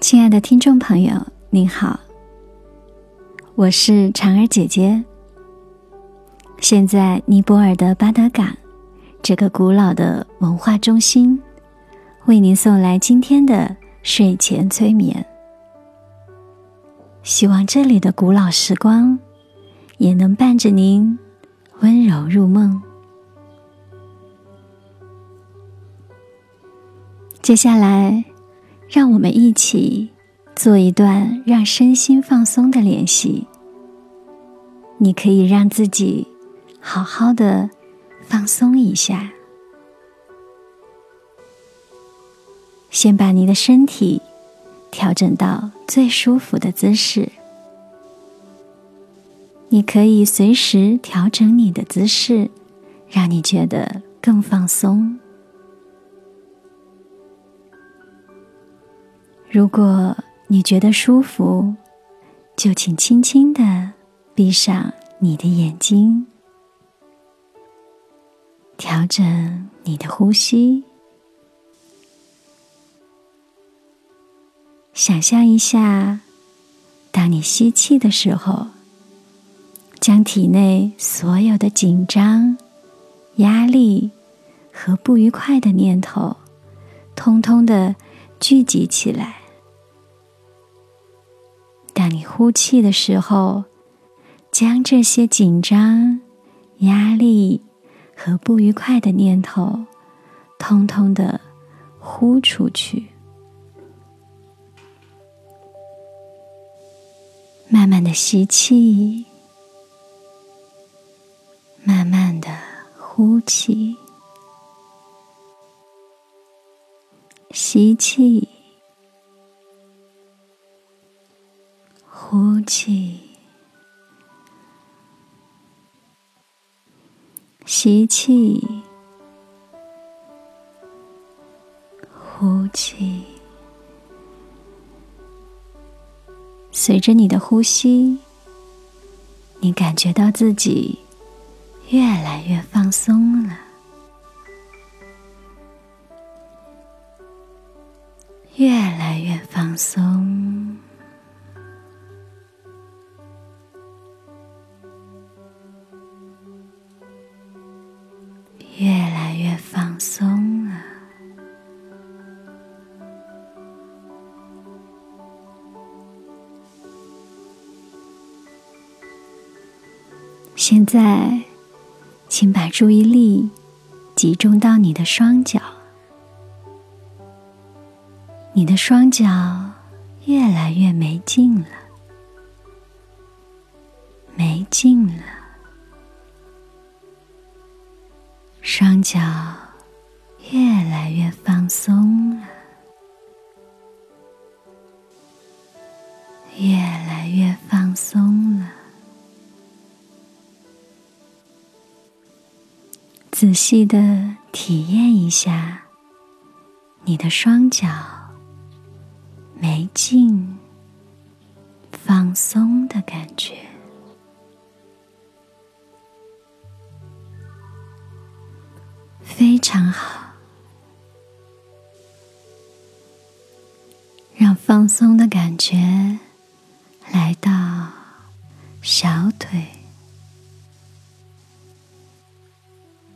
亲爱的听众朋友，您好，我是婵儿姐姐。现在，尼泊尔的巴德港这个古老的文化中心，为您送来今天的睡前催眠。希望这里的古老时光也能伴着您温柔入梦。接下来。让我们一起做一段让身心放松的练习。你可以让自己好好的放松一下，先把你的身体调整到最舒服的姿势。你可以随时调整你的姿势，让你觉得更放松。如果你觉得舒服，就请轻轻的闭上你的眼睛，调整你的呼吸，想象一下，当你吸气的时候，将体内所有的紧张、压力和不愉快的念头，通通的聚集起来。当你呼气的时候，将这些紧张、压力和不愉快的念头，通通的呼出去。慢慢的吸气，慢慢的呼气，吸气。呼气，吸气，呼气。随着你的呼吸，你感觉到自己越来越放松了，越来越放松。越来越放松了。现在，请把注意力集中到你的双脚。你的双脚越来越没劲了，没劲了。双脚越来越放松了，越来越放松了。仔细的体验一下你的双脚没劲、放松的感觉。非常好，让放松的感觉来到小腿、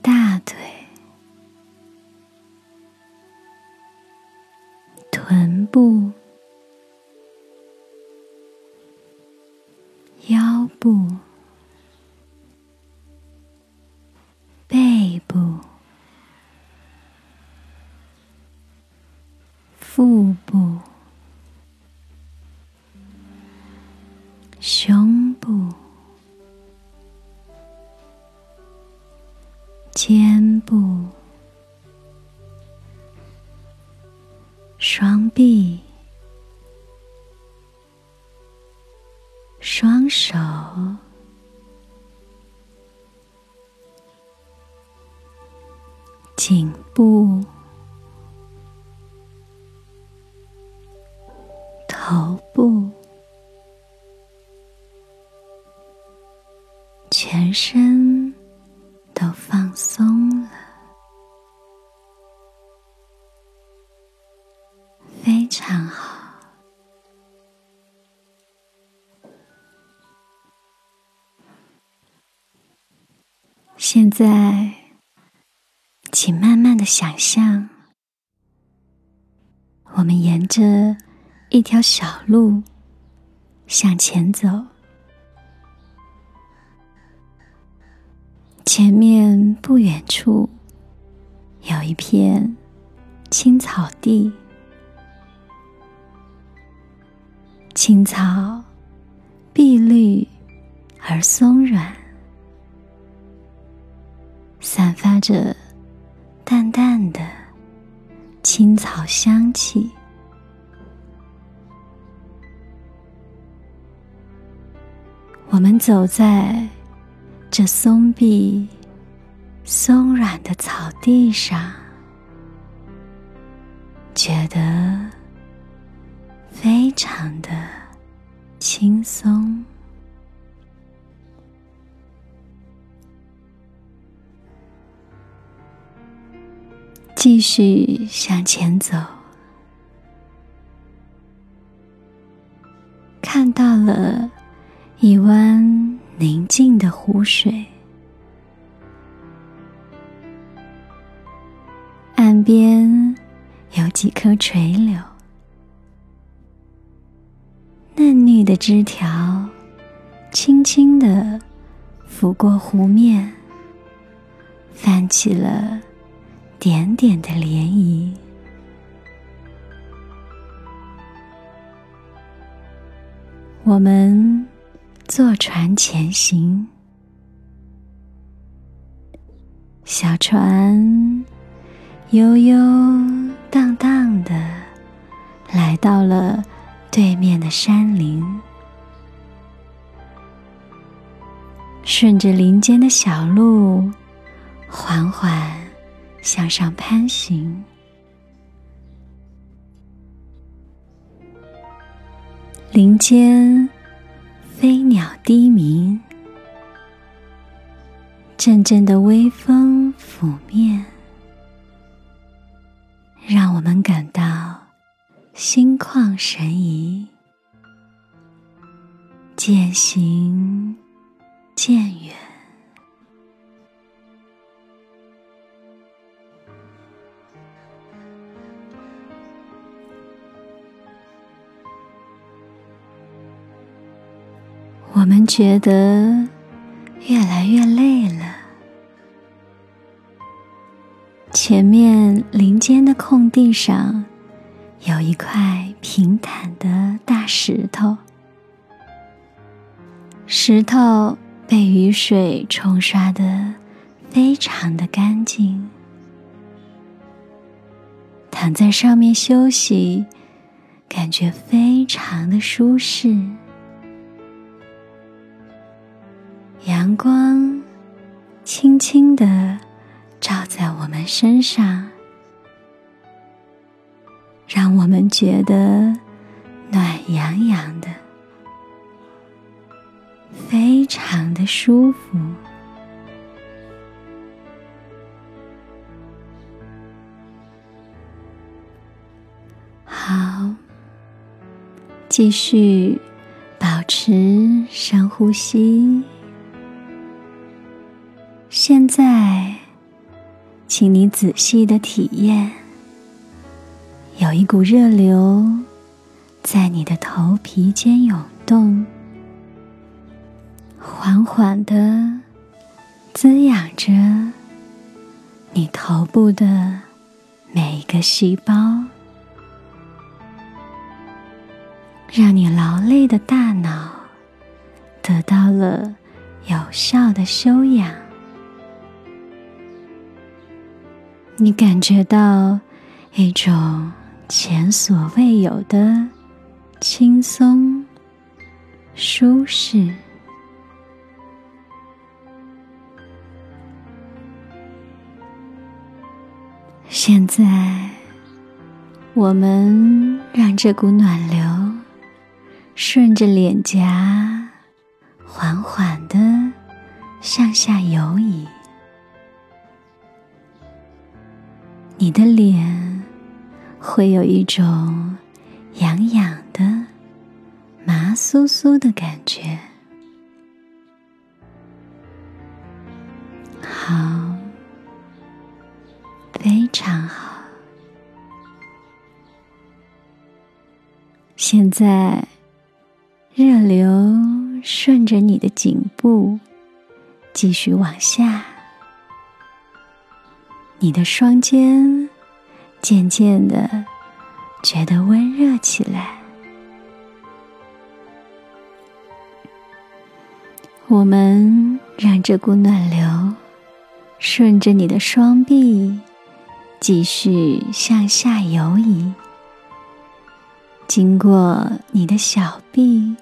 大腿、臀部、腰部。肩部、双臂、双手、颈部。现在，请慢慢的想象，我们沿着一条小路向前走，前面不远处有一片青草地，青草碧绿而松软。散发着淡淡的青草香气。我们走在这松壁、松软的草地上，觉得非常的轻松。继续向前走，看到了一湾宁静的湖水，岸边有几棵垂柳，嫩绿的枝条轻轻的拂过湖面，泛起了。点点的涟漪，我们坐船前行，小船悠悠荡荡的来到了对面的山林，顺着林间的小路，缓缓。向上攀行，林间飞鸟低鸣，阵阵的微风拂面，让我们感到心旷神怡，渐行渐远。我们觉得越来越累了。前面林间的空地上有一块平坦的大石头，石头被雨水冲刷的非常的干净。躺在上面休息，感觉非常的舒适。阳光轻轻的照在我们身上，让我们觉得暖洋洋的，非常的舒服。好，继续保持深呼吸。现在，请你仔细的体验，有一股热流在你的头皮间涌动，缓缓的滋养着你头部的每一个细胞，让你劳累的大脑得到了有效的休养。你感觉到一种前所未有的轻松、舒适。现在，我们让这股暖流顺着脸颊缓缓的向下游移。你的脸会有一种痒痒的、麻酥酥的感觉。好，非常好。现在，热流顺着你的颈部继续往下，你的双肩渐渐的觉得温热起来。我们让这股暖流顺着你的双臂继续向下游移。经过你的小臂、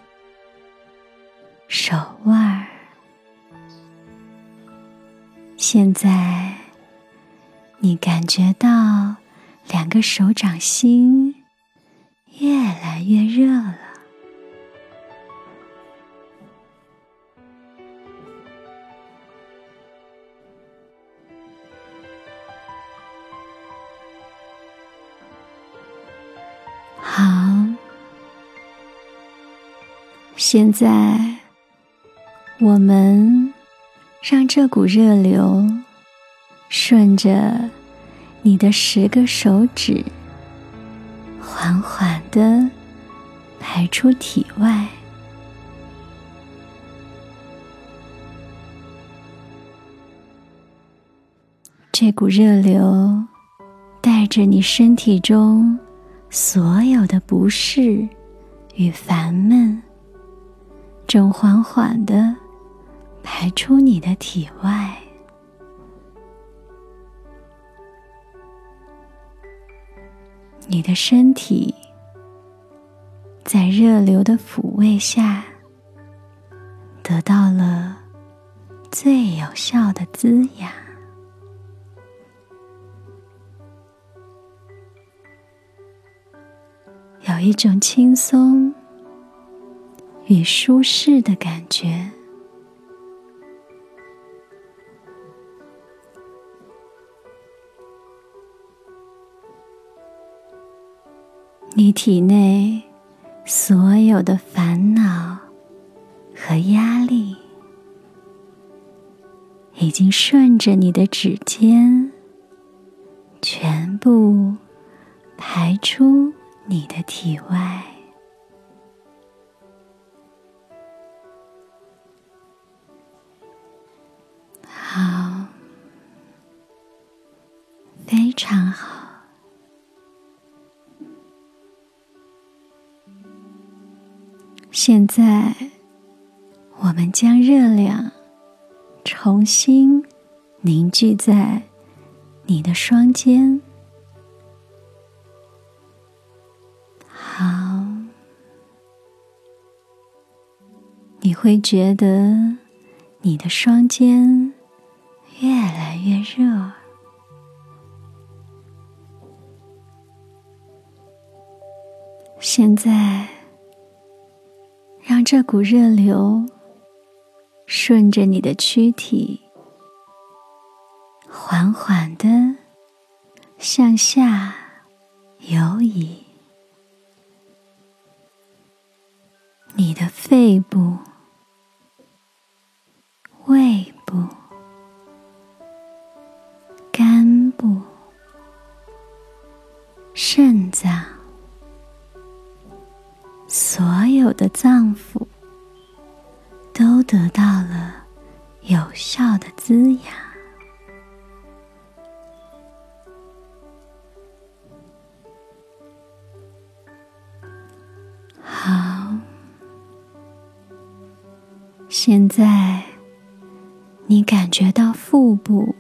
手腕，现在你感觉到两个手掌心越来越热了。好。现在，我们让这股热流顺着你的十个手指，缓缓的排出体外。这股热流带着你身体中所有的不适与烦闷。正缓缓的排出你的体外，你的身体在热流的抚慰下得到了最有效的滋养，有一种轻松。与舒适的感觉，你体内所有的烦恼和压力，已经顺着你的指尖，全部排出你的体外。现在，我们将热量重新凝聚在你的双肩。好，你会觉得你的双肩越来越热。现在，这股热流顺着你的躯体，缓缓的向下游移。你的肺部、胃部、肝部、肾脏。所有的脏腑得到了有效的滋养。好，现在你感觉到腹部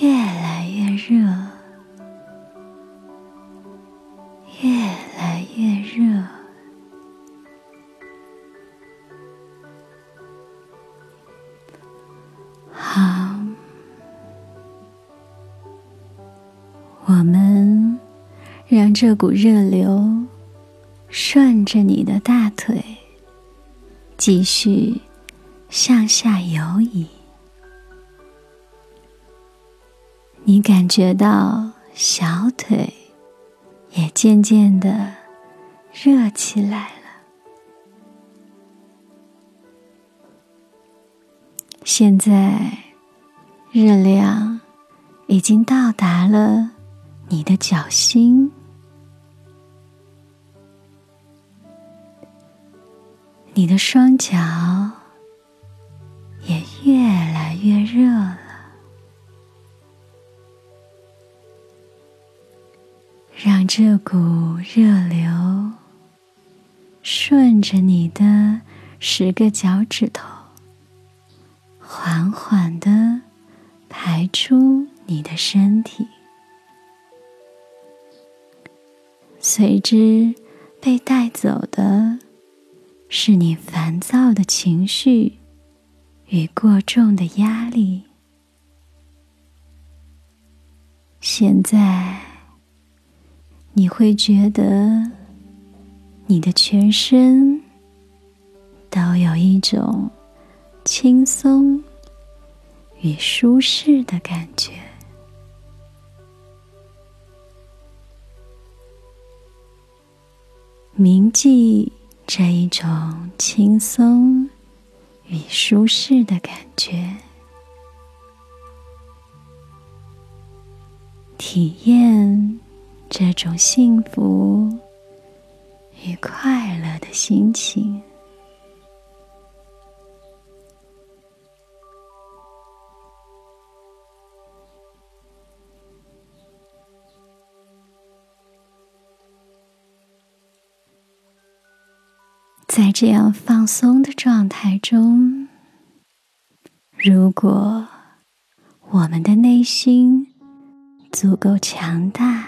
越来越热。这股热流顺着你的大腿继续向下游移，你感觉到小腿也渐渐的热起来了。现在，热量已经到达了你的脚心，你的双脚也越来越热了，让这股热流顺着你的十个脚趾头，缓缓的。排出你的身体，随之被带走的是你烦躁的情绪与过重的压力。现在，你会觉得你的全身都有一种轻松。与舒适的感觉，铭记这一种轻松与舒适的感觉，体验这种幸福与快乐的心情。这样放松的状态中，如果我们的内心足够强大，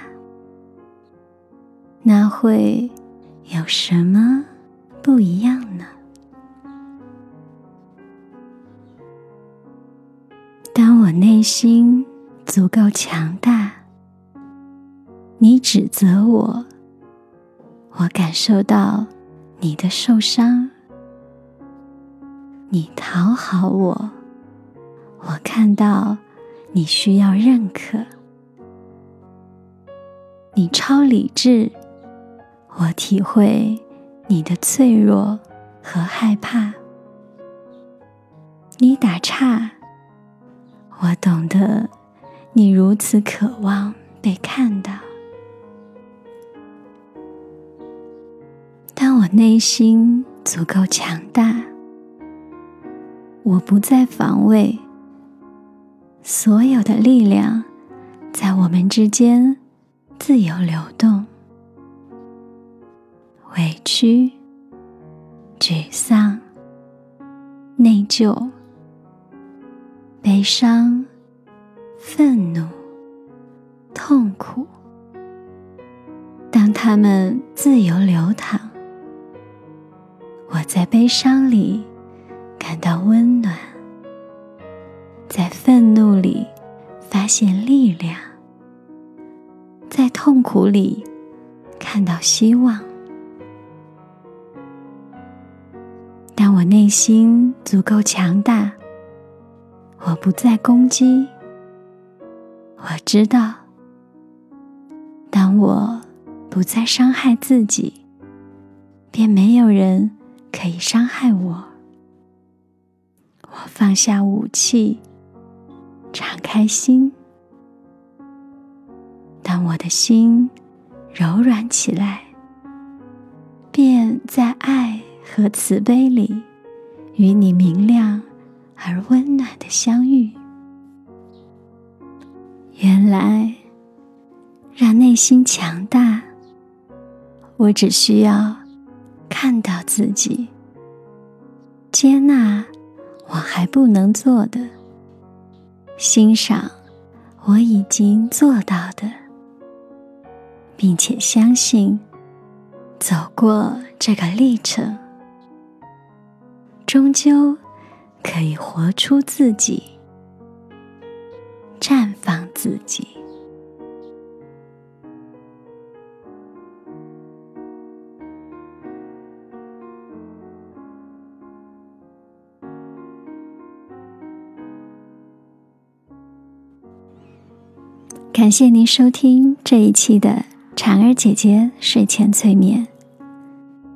那会有什么不一样呢？当我内心足够强大，你指责我，我感受到。你的受伤，你讨好我，我看到你需要认可；你超理智，我体会你的脆弱和害怕；你打岔，我懂得你如此渴望被看到。内心足够强大，我不再防卫，所有的力量在我们之间自由流动。委屈、沮丧、内疚、悲伤、愤怒、痛苦，当他们自由流淌。在悲伤里感到温暖，在愤怒里发现力量，在痛苦里看到希望。当我内心足够强大，我不再攻击。我知道，当我不再伤害自己，便没有人。可以伤害我。我放下武器，敞开心。当我的心柔软起来，便在爱和慈悲里与你明亮而温暖的相遇。原来，让内心强大，我只需要。看到自己，接纳我还不能做的，欣赏我已经做到的，并且相信走过这个历程，终究可以活出自己，绽放自己。谢您收听这一期的婵儿姐姐睡前催眠。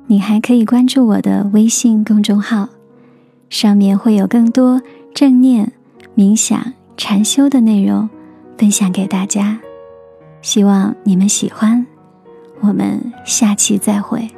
你还可以关注我的微信公众号，上面会有更多正念、冥想、禅修的内容分享给大家，希望你们喜欢。我们下期再会。